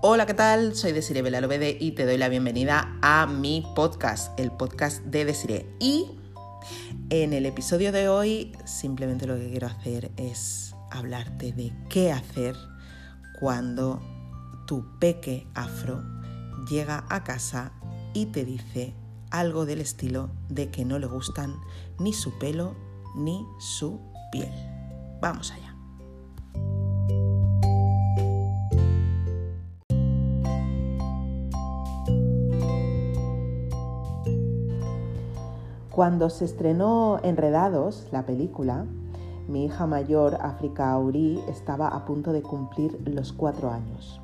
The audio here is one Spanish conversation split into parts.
Hola, ¿qué tal? Soy Desiree Belalobede y te doy la bienvenida a mi podcast, el podcast de Desiree. Y en el episodio de hoy simplemente lo que quiero hacer es hablarte de qué hacer cuando tu peque afro llega a casa y te dice algo del estilo de que no le gustan ni su pelo ni su piel. Vamos allá. Cuando se estrenó Enredados, la película, mi hija mayor, África Auri, estaba a punto de cumplir los cuatro años.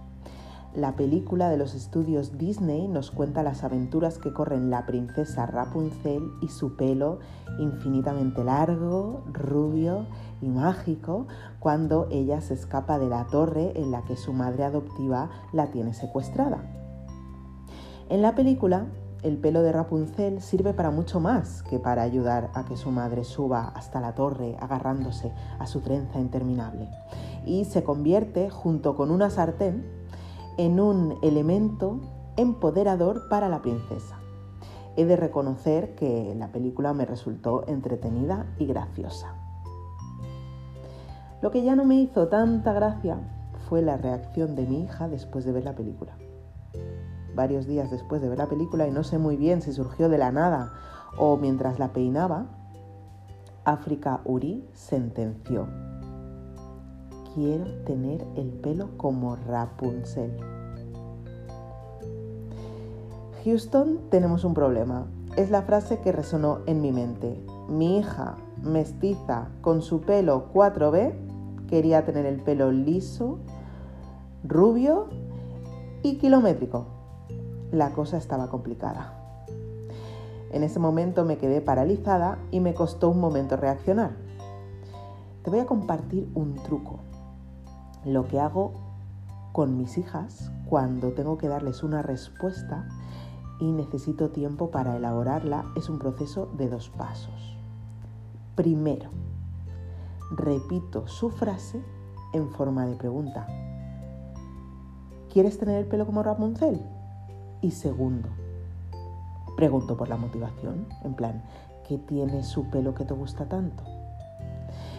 La película de los estudios Disney nos cuenta las aventuras que corren la princesa Rapunzel y su pelo infinitamente largo, rubio y mágico cuando ella se escapa de la torre en la que su madre adoptiva la tiene secuestrada. En la película, el pelo de Rapunzel sirve para mucho más que para ayudar a que su madre suba hasta la torre agarrándose a su trenza interminable. Y se convierte, junto con una sartén, en un elemento empoderador para la princesa. He de reconocer que la película me resultó entretenida y graciosa. Lo que ya no me hizo tanta gracia fue la reacción de mi hija después de ver la película varios días después de ver la película y no sé muy bien si surgió de la nada o mientras la peinaba, África Uri sentenció, quiero tener el pelo como Rapunzel. Houston, tenemos un problema. Es la frase que resonó en mi mente. Mi hija, mestiza, con su pelo 4B, quería tener el pelo liso, rubio y kilométrico la cosa estaba complicada. En ese momento me quedé paralizada y me costó un momento reaccionar. Te voy a compartir un truco. Lo que hago con mis hijas cuando tengo que darles una respuesta y necesito tiempo para elaborarla es un proceso de dos pasos. Primero, repito su frase en forma de pregunta. ¿Quieres tener el pelo como Rapunzel? Y segundo, pregunto por la motivación, en plan, ¿qué tiene su pelo que te gusta tanto?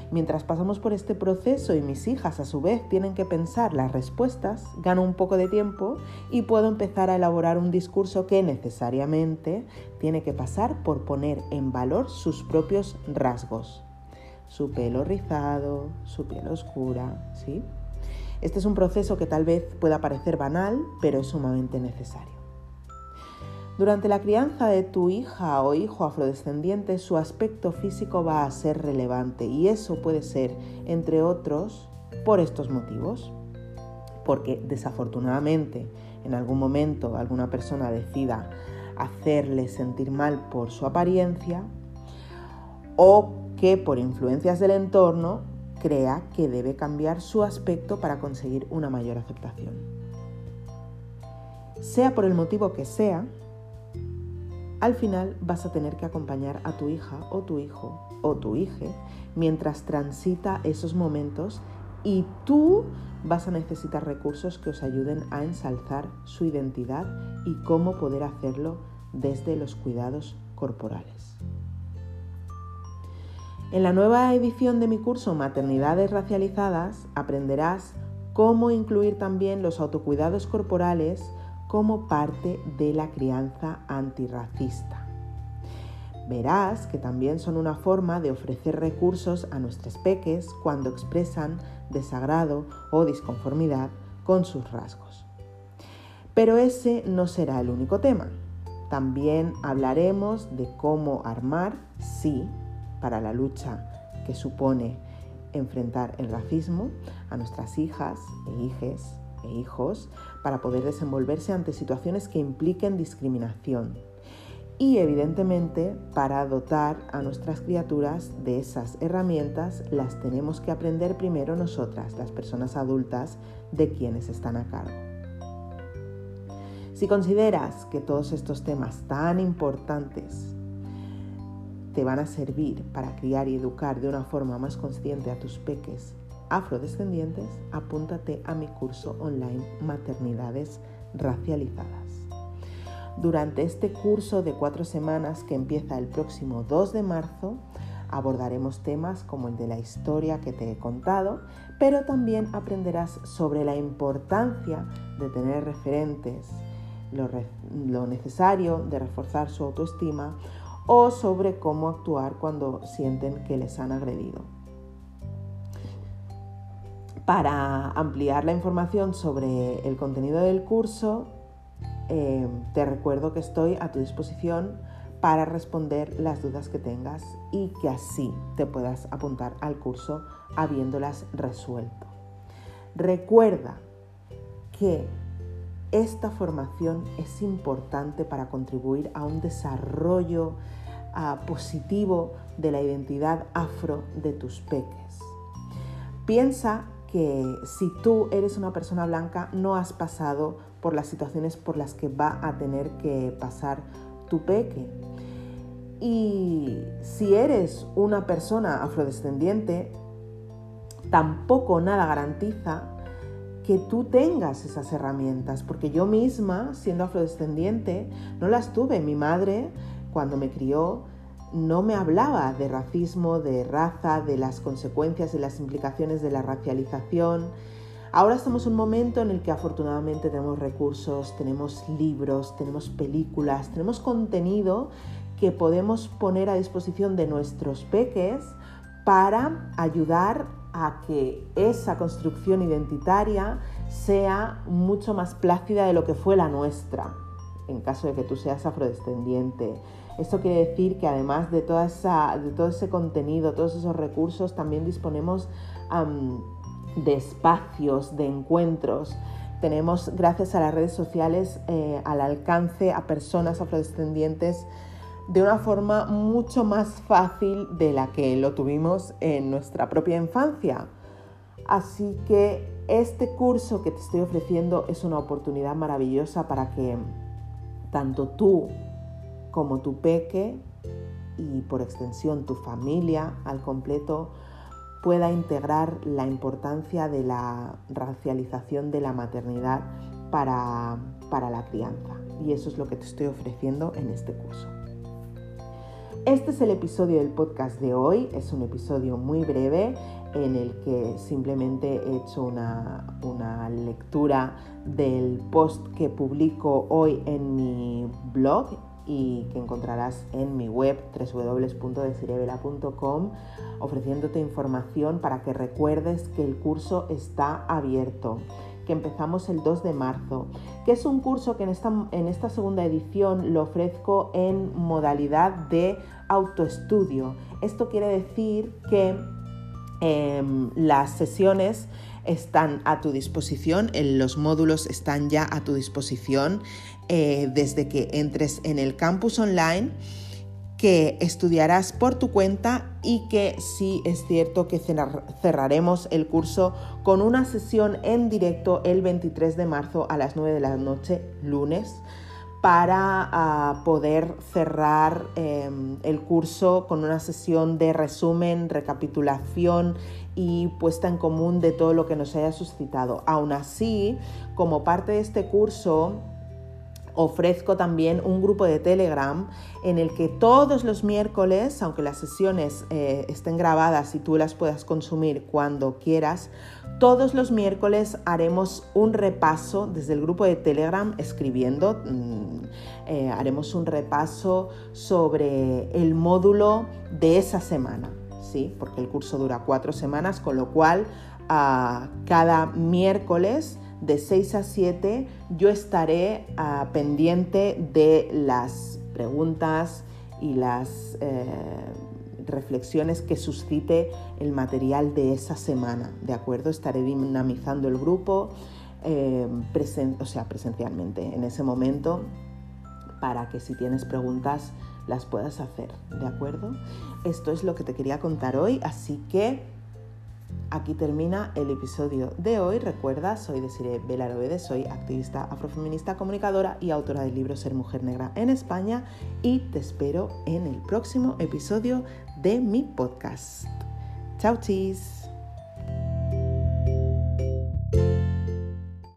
Mientras pasamos por este proceso y mis hijas a su vez tienen que pensar las respuestas, gano un poco de tiempo y puedo empezar a elaborar un discurso que necesariamente tiene que pasar por poner en valor sus propios rasgos. Su pelo rizado, su piel oscura, ¿sí? Este es un proceso que tal vez pueda parecer banal, pero es sumamente necesario. Durante la crianza de tu hija o hijo afrodescendiente, su aspecto físico va a ser relevante y eso puede ser, entre otros, por estos motivos. Porque desafortunadamente en algún momento alguna persona decida hacerle sentir mal por su apariencia o que por influencias del entorno crea que debe cambiar su aspecto para conseguir una mayor aceptación. Sea por el motivo que sea, al final vas a tener que acompañar a tu hija o tu hijo o tu hija mientras transita esos momentos y tú vas a necesitar recursos que os ayuden a ensalzar su identidad y cómo poder hacerlo desde los cuidados corporales. En la nueva edición de mi curso Maternidades Racializadas aprenderás cómo incluir también los autocuidados corporales como parte de la crianza antirracista. Verás que también son una forma de ofrecer recursos a nuestros peques cuando expresan desagrado o disconformidad con sus rasgos. Pero ese no será el único tema. También hablaremos de cómo armar, sí, para la lucha que supone enfrentar el racismo a nuestras hijas e hijes e hijos para poder desenvolverse ante situaciones que impliquen discriminación. Y evidentemente, para dotar a nuestras criaturas de esas herramientas, las tenemos que aprender primero nosotras, las personas adultas de quienes están a cargo. Si consideras que todos estos temas tan importantes te van a servir para criar y educar de una forma más consciente a tus peques afrodescendientes, apúntate a mi curso online Maternidades Racializadas. Durante este curso de cuatro semanas que empieza el próximo 2 de marzo, abordaremos temas como el de la historia que te he contado, pero también aprenderás sobre la importancia de tener referentes, lo, necesario de reforzar su autoestima o sobre cómo actuar cuando sienten que les han agredido. Para ampliar la información sobre el contenido del curso, eh, te recuerdo que estoy a tu disposición para responder las dudas que tengas y que así te puedas apuntar al curso habiéndolas resuelto. Recuerda que esta formación es importante para contribuir a un desarrollo ah, positivo de la identidad afro de tus peques. Piensa que si tú eres una persona blanca no has pasado por las situaciones por las que va a tener que pasar tu peque. Y si eres una persona afrodescendiente, tampoco nada garantiza que tú tengas esas herramientas, porque yo misma, siendo afrodescendiente, no las tuve. Mi madre, cuando me crió, no me hablaba de racismo, de raza, de las consecuencias y las implicaciones de la racialización. Ahora estamos en un momento en el que afortunadamente tenemos recursos, tenemos libros, tenemos películas, tenemos contenido que podemos poner a disposición de nuestros peques para ayudar a que esa construcción identitaria sea mucho más plácida de lo que fue la nuestra, en caso de que tú seas afrodescendiente. Esto quiere decir que además de, toda esa, de todo ese contenido, todos esos recursos, también disponemos de espacios, de encuentros. Tenemos, gracias a las redes sociales, eh, al alcance a personas afrodescendientes de una forma mucho más fácil de la que lo tuvimos en nuestra propia infancia. Así que este curso que te estoy ofreciendo es una oportunidad maravillosa para que tanto tú como tu peque y por extensión tu familia al completo pueda integrar la importancia de la racialización de la maternidad para, para la crianza. Y eso es lo que te estoy ofreciendo en este curso. Este es el episodio del podcast de hoy, es un episodio muy breve en el que simplemente he hecho una, lectura del post que publico hoy en mi blog y que encontrarás en mi web www.desirebela.com ofreciéndote información para que recuerdes que el curso está abierto que empezamos el 2 de marzo, que es un curso que en esta, en esta segunda edición lo ofrezco en modalidad de autoestudio. Esto quiere decir que em, las sesiones están a tu disposición, los módulos están ya a tu disposición eh, desde que entres en el campus online que estudiarás por tu cuenta y que sí es cierto que cerraremos el curso con una sesión en directo el 23 de marzo a las 9 de la noche, lunes, para ah, poder cerrar em, el curso con una sesión de resumen, recapitulación y puesta en común de todo lo que nos haya suscitado. Aún así, como parte de este curso, ofrezco también un grupo de Telegram en el que todos los miércoles, aunque las sesiones eh, estén grabadas y tú las puedas consumir cuando quieras, todos los miércoles haremos un repaso desde el grupo de Telegram escribiendo, mm, eh, haremos un repaso sobre el módulo de esa semana, porque el curso dura cuatro semanas, con lo cual ah, cada miércoles de 6 a 7 yo estaré ah, pendiente de las preguntas y las eh, reflexiones que suscite el material de esa semana, ¿de acuerdo? Estaré dinamizando el grupo, eh, o sea, presencialmente en ese momento, para que si tienes preguntas las puedas hacer, ¿de acuerdo? Esto es lo que te quería contar hoy, así que Aquí termina el episodio de hoy. Recuerda, soy Desiree Belarovede, soy activista afrofeminista, comunicadora y autora del libro Ser Mujer Negra en España y te espero en el próximo episodio de mi podcast. Chao, chis.